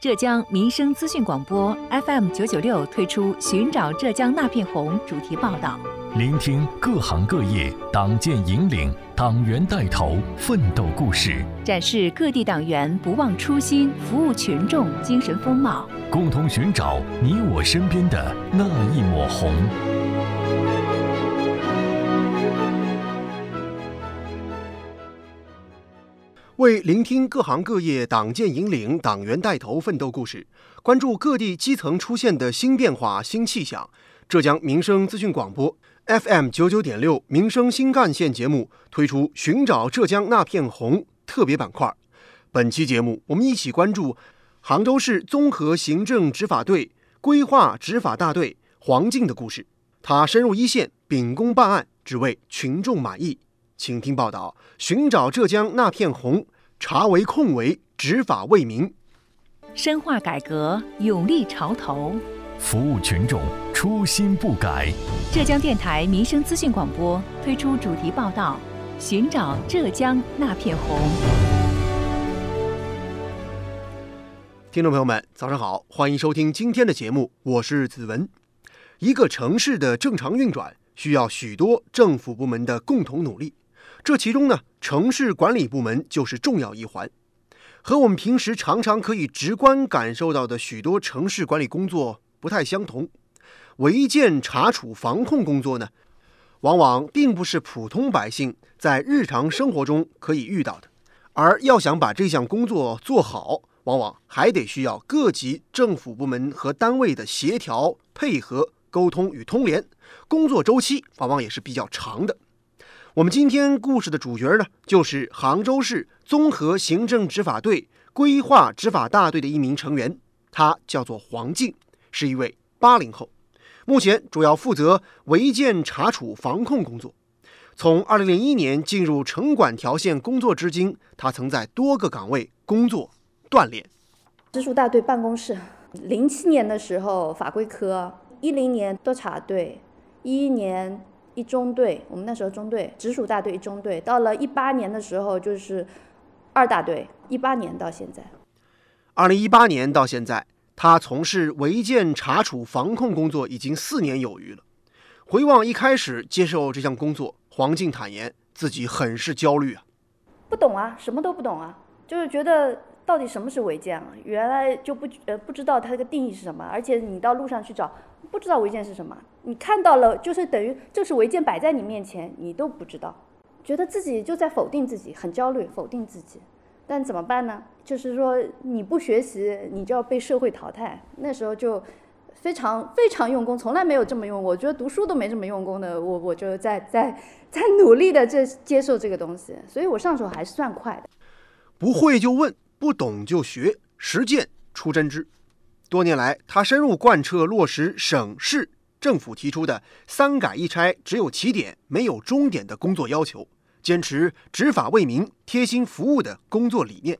浙江民生资讯广播 FM 九九六推出“寻找浙江那片红”主题报道，聆听各行各业党建引领、党员带头奋斗故事，展示各地党员不忘初心、服务群众精神风貌，共同寻找你我身边的那一抹红。为聆听各行各业党建引领、党员带头奋斗故事，关注各地基层出现的新变化、新气象，浙江民生资讯广播 FM 九九点六民生新干线节目推出“寻找浙江那片红”特别板块。本期节目，我们一起关注杭州市综合行政执法队规划执法大队黄静的故事。他深入一线，秉公办案，只为群众满意。请听报道：寻找浙江那片红，查为控为，执法为民，深化改革，勇立潮头，服务群众，初心不改。浙江电台民生资讯广播推出主题报道：寻找浙江那片红。听众朋友们，早上好，欢迎收听今天的节目，我是子文。一个城市的正常运转，需要许多政府部门的共同努力。这其中呢，城市管理部门就是重要一环。和我们平时常常可以直观感受到的许多城市管理工作不太相同。违建查处防控工作呢，往往并不是普通百姓在日常生活中可以遇到的。而要想把这项工作做好，往往还得需要各级政府部门和单位的协调配合、沟通与通联，工作周期往往也是比较长的。我们今天故事的主角呢，就是杭州市综合行政执法队规划执法大队的一名成员，他叫做黄静，是一位八零后，目前主要负责违建查处防控工作。从二零零一年进入城管条线工作至今，他曾在多个岗位工作锻炼。直属大队办公室，零七年的时候法规科，一零年督察队，一一年。一中队，我们那时候中队直属大队一中队，到了一八年的时候就是二大队，一八年到现在。二零一八年到现在，他从事违建查处防控工作已经四年有余了。回望一开始接受这项工作，黄静坦言自己很是焦虑啊，不懂啊，什么都不懂啊，就是觉得。到底什么是违建啊？原来就不呃不知道它这个定义是什么，而且你到路上去找，不知道违建是什么。你看到了，就是等于就是违建摆在你面前，你都不知道，觉得自己就在否定自己，很焦虑，否定自己。但怎么办呢？就是说你不学习，你就要被社会淘汰。那时候就非常非常用功，从来没有这么用。我觉得读书都没这么用功的，我我就在在在努力的这接受这个东西，所以我上手还是算快的。不会就问。不懂就学，实践出真知。多年来，他深入贯彻落实省市政府提出的“三改一拆”只有起点没有终点的工作要求，坚持执法为民、贴心服务的工作理念，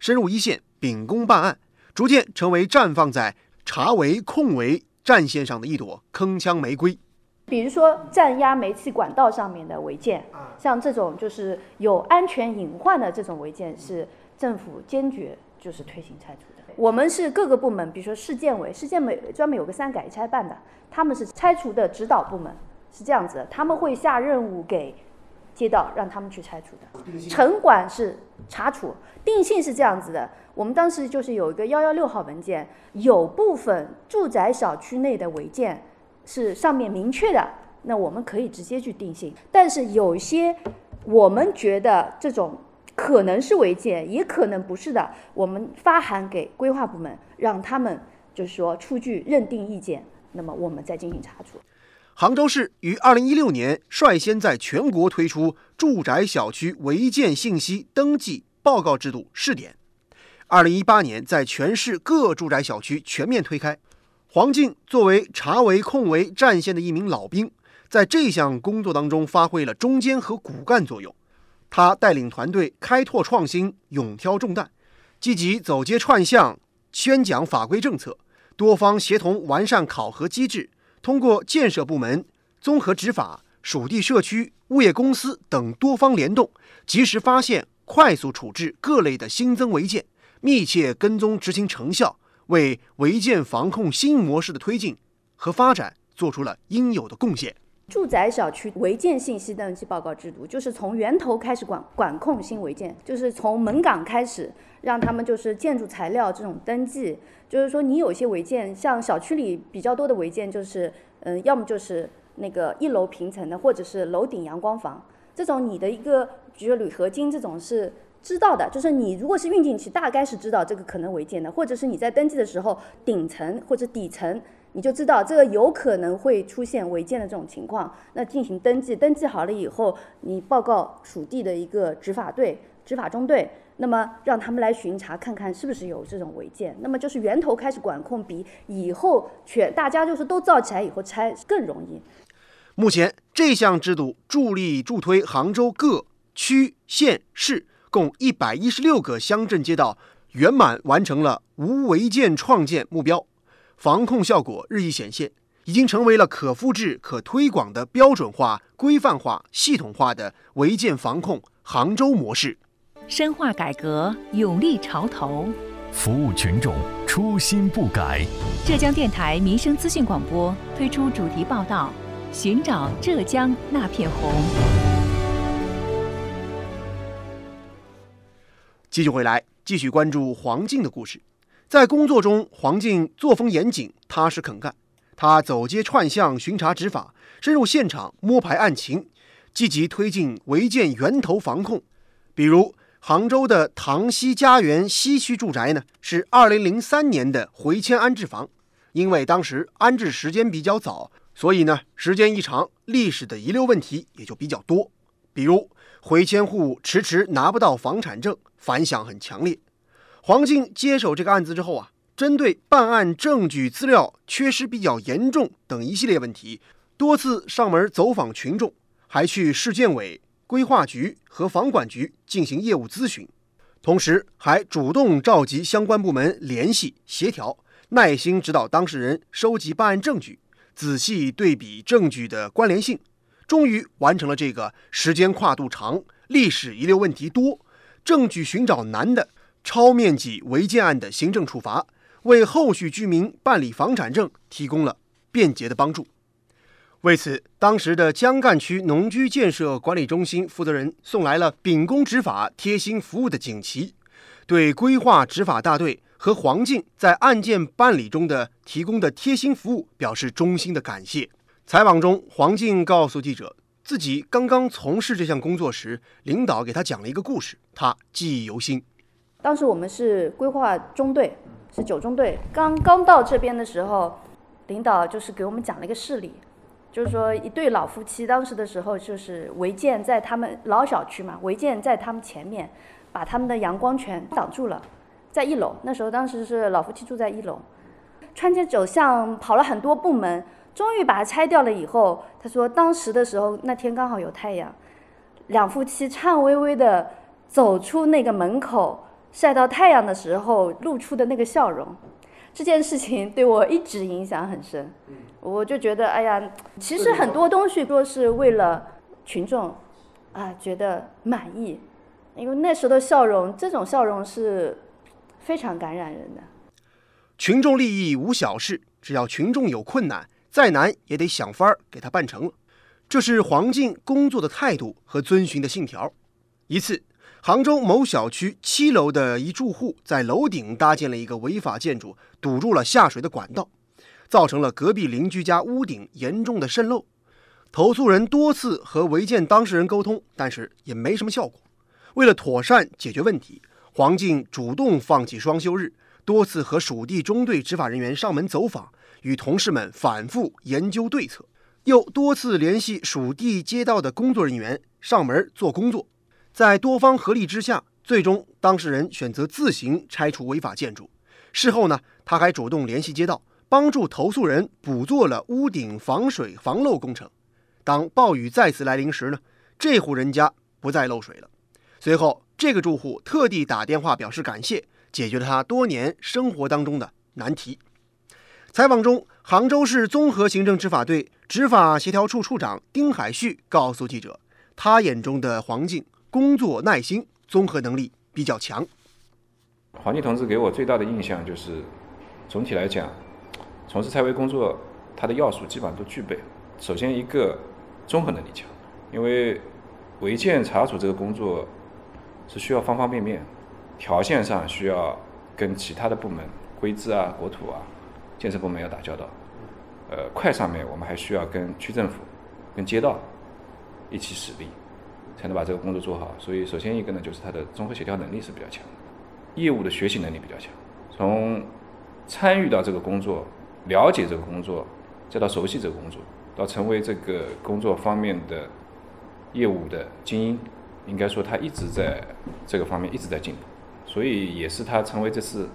深入一线秉公办案，逐渐成为绽放在查违控违战线上的一朵铿锵玫瑰。比如说，占压煤气管道上面的违建，像这种就是有安全隐患的这种违建是。政府坚决就是推行拆除的。我们是各个部门，比如说市建委，市建委专门有个三改一拆办的，他们是拆除的指导部门，是这样子的，他们会下任务给街道，让他们去拆除的。城管是查处，定性是这样子的。我们当时就是有一个幺幺六号文件，有部分住宅小区内的违建是上面明确的，那我们可以直接去定性。但是有一些我们觉得这种。可能是违建，也可能不是的。我们发函给规划部门，让他们就是说出具认定意见，那么我们再进行查处。杭州市于二零一六年率先在全国推出住宅小区违建信息登记报告制度试点，二零一八年在全市各住宅小区全面推开。黄静作为查违控违战线的一名老兵，在这项工作当中发挥了中坚和骨干作用。他带领团队开拓创新，勇挑重担，积极走街串巷宣讲法规政策，多方协同完善考核机制，通过建设部门、综合执法、属地社区、物业公司等多方联动，及时发现、快速处置各类的新增违建，密切跟踪执行成效，为违建防控新模式的推进和发展做出了应有的贡献。住宅小区违建信息登记报告制度，就是从源头开始管管控新违建，就是从门岗开始，让他们就是建筑材料这种登记，就是说你有些违建，像小区里比较多的违建，就是嗯，要么就是那个一楼平层的，或者是楼顶阳光房，这种你的一个，比如铝合金这种是知道的，就是你如果是运进去，大概是知道这个可能违建的，或者是你在登记的时候，顶层或者底层。你就知道这个有可能会出现违建的这种情况，那进行登记，登记好了以后，你报告属地的一个执法队、执法中队，那么让他们来巡查，看看是不是有这种违建，那么就是源头开始管控，比以后全大家就是都造起来以后拆更容易。目前这项制度助力助推杭州各区县市共一百一十六个乡镇街道圆满完成了无违建创建目标。防控效果日益显现，已经成为了可复制、可推广的标准化、规范化、系统化的违建防控杭州模式。深化改革，勇立潮头，服务群众，初心不改。浙江电台民生资讯广播推出主题报道：寻找浙江那片红。继续回来，继续关注黄静的故事。在工作中，黄静作风严谨、踏实肯干。他走街串巷巡查执法，深入现场摸排案情，积极推进违建源头防控。比如，杭州的塘西家园西区住宅呢，是2003年的回迁安置房。因为当时安置时间比较早，所以呢，时间一长，历史的遗留问题也就比较多。比如，回迁户迟迟拿不到房产证，反响很强烈。黄静接手这个案子之后啊，针对办案证据资料缺失比较严重等一系列问题，多次上门走访群众，还去市建委、规划局和房管局进行业务咨询，同时还主动召集相关部门联系协调，耐心指导当事人收集办案证据，仔细对比证据的关联性，终于完成了这个时间跨度长、历史遗留问题多、证据寻找难的。超面积违建案的行政处罚，为后续居民办理房产证提供了便捷的帮助。为此，当时的江干区农居建设管理中心负责人送来了秉公执法、贴心服务的锦旗，对规划执法大队和黄静在案件办理中的提供的贴心服务表示衷心的感谢。采访中，黄静告诉记者，自己刚刚从事这项工作时，领导给他讲了一个故事，他记忆犹新。当时我们是规划中队，是九中队。刚刚到这边的时候，领导就是给我们讲了一个事例，就是说一对老夫妻，当时的时候就是违建在他们老小区嘛，违建在他们前面，把他们的阳光全挡住了，在一楼。那时候当时是老夫妻住在一楼，穿街走巷跑了很多部门，终于把它拆掉了以后，他说当时的时候那天刚好有太阳，两夫妻颤巍巍的走出那个门口。晒到太阳的时候露出的那个笑容，这件事情 对我一直影响很深。我就觉得，哎呀，其实很多东西都是为了群众啊觉得满意，因为那时候的笑容，这种笑容是非常感染人的。群众利益无小事，只要群众有困难，再难也得想法儿给他办成了。这是黄静工作的态度和遵循的信条。一次。杭州某小区七楼的一住户在楼顶搭建了一个违法建筑，堵住了下水的管道，造成了隔壁邻居家屋顶严重的渗漏。投诉人多次和违建当事人沟通，但是也没什么效果。为了妥善解决问题，黄静主动放弃双休日，多次和属地中队执法人员上门走访，与同事们反复研究对策，又多次联系属地街道的工作人员上门做工作。在多方合力之下，最终当事人选择自行拆除违法建筑。事后呢，他还主动联系街道，帮助投诉人补做了屋顶防水防漏工程。当暴雨再次来临时呢，这户人家不再漏水了。随后，这个住户特地打电话表示感谢，解决了他多年生活当中的难题。采访中，杭州市综合行政执法队执法协调处处长丁海旭告诉记者，他眼中的黄静。工作耐心、综合能力比较强。黄金同志给我最大的印象就是，总体来讲，从事拆违工作，它的要素基本上都具备。首先一个综合能力强，因为违建查处这个工作是需要方方面面，条线上需要跟其他的部门，规制啊、国土啊、建设部门要打交道。呃，快上面我们还需要跟区政府、跟街道一起使力，才能把这个工作做好。所以，首先一个呢，就是他的综合协调能力是比较强。业务的学习能力比较强，从参与到这个工作、了解这个工作，再到熟悉这个工作，到成为这个工作方面的业务的精英，应该说他一直在这个方面一直在进步，所以也是他成为这次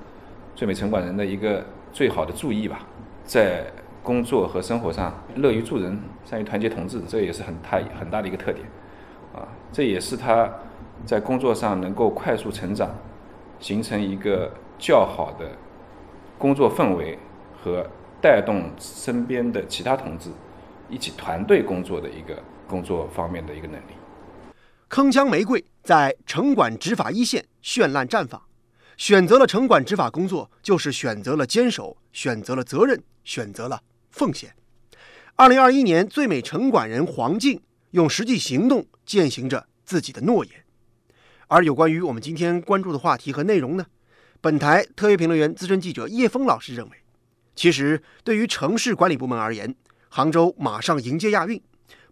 最美城管人的一个最好的注意吧。在工作和生活上乐于助人、善于团结同志，这也是很他很大的一个特点。这也是他在工作上能够快速成长。形成一个较好的工作氛围和带动身边的其他同志一起团队工作的一个工作方面的一个能力。铿锵玫瑰在城管执法一线绚烂绽放，选择了城管执法工作，就是选择了坚守，选择了责任，选择了奉献。二零二一年最美城管人黄静用实际行动践行着自己的诺言。而有关于我们今天关注的话题和内容呢？本台特约评论员、资深记者叶峰老师认为，其实对于城市管理部门而言，杭州马上迎接亚运，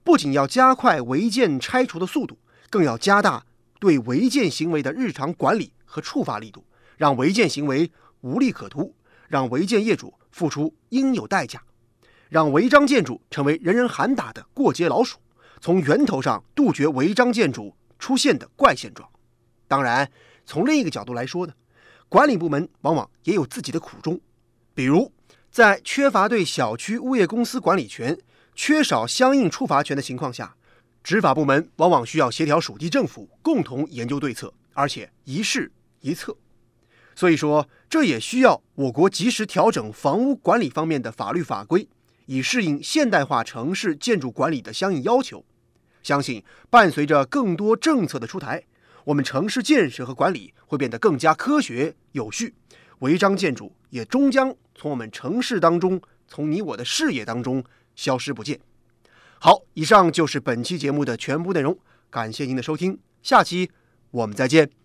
不仅要加快违建拆除的速度，更要加大对违建行为的日常管理和处罚力度，让违建行为无利可图，让违建业主付出应有代价，让违章建筑成为人人喊打的过街老鼠，从源头上杜绝违章建筑出现的怪现状。当然，从另一个角度来说呢，管理部门往往也有自己的苦衷，比如在缺乏对小区物业公司管理权、缺少相应处罚权的情况下，执法部门往往需要协调属地政府共同研究对策，而且一事一策。所以说，这也需要我国及时调整房屋管理方面的法律法规，以适应现代化城市建筑管理的相应要求。相信伴随着更多政策的出台。我们城市建设和管理会变得更加科学有序，违章建筑也终将从我们城市当中，从你我的视野当中消失不见。好，以上就是本期节目的全部内容，感谢您的收听，下期我们再见。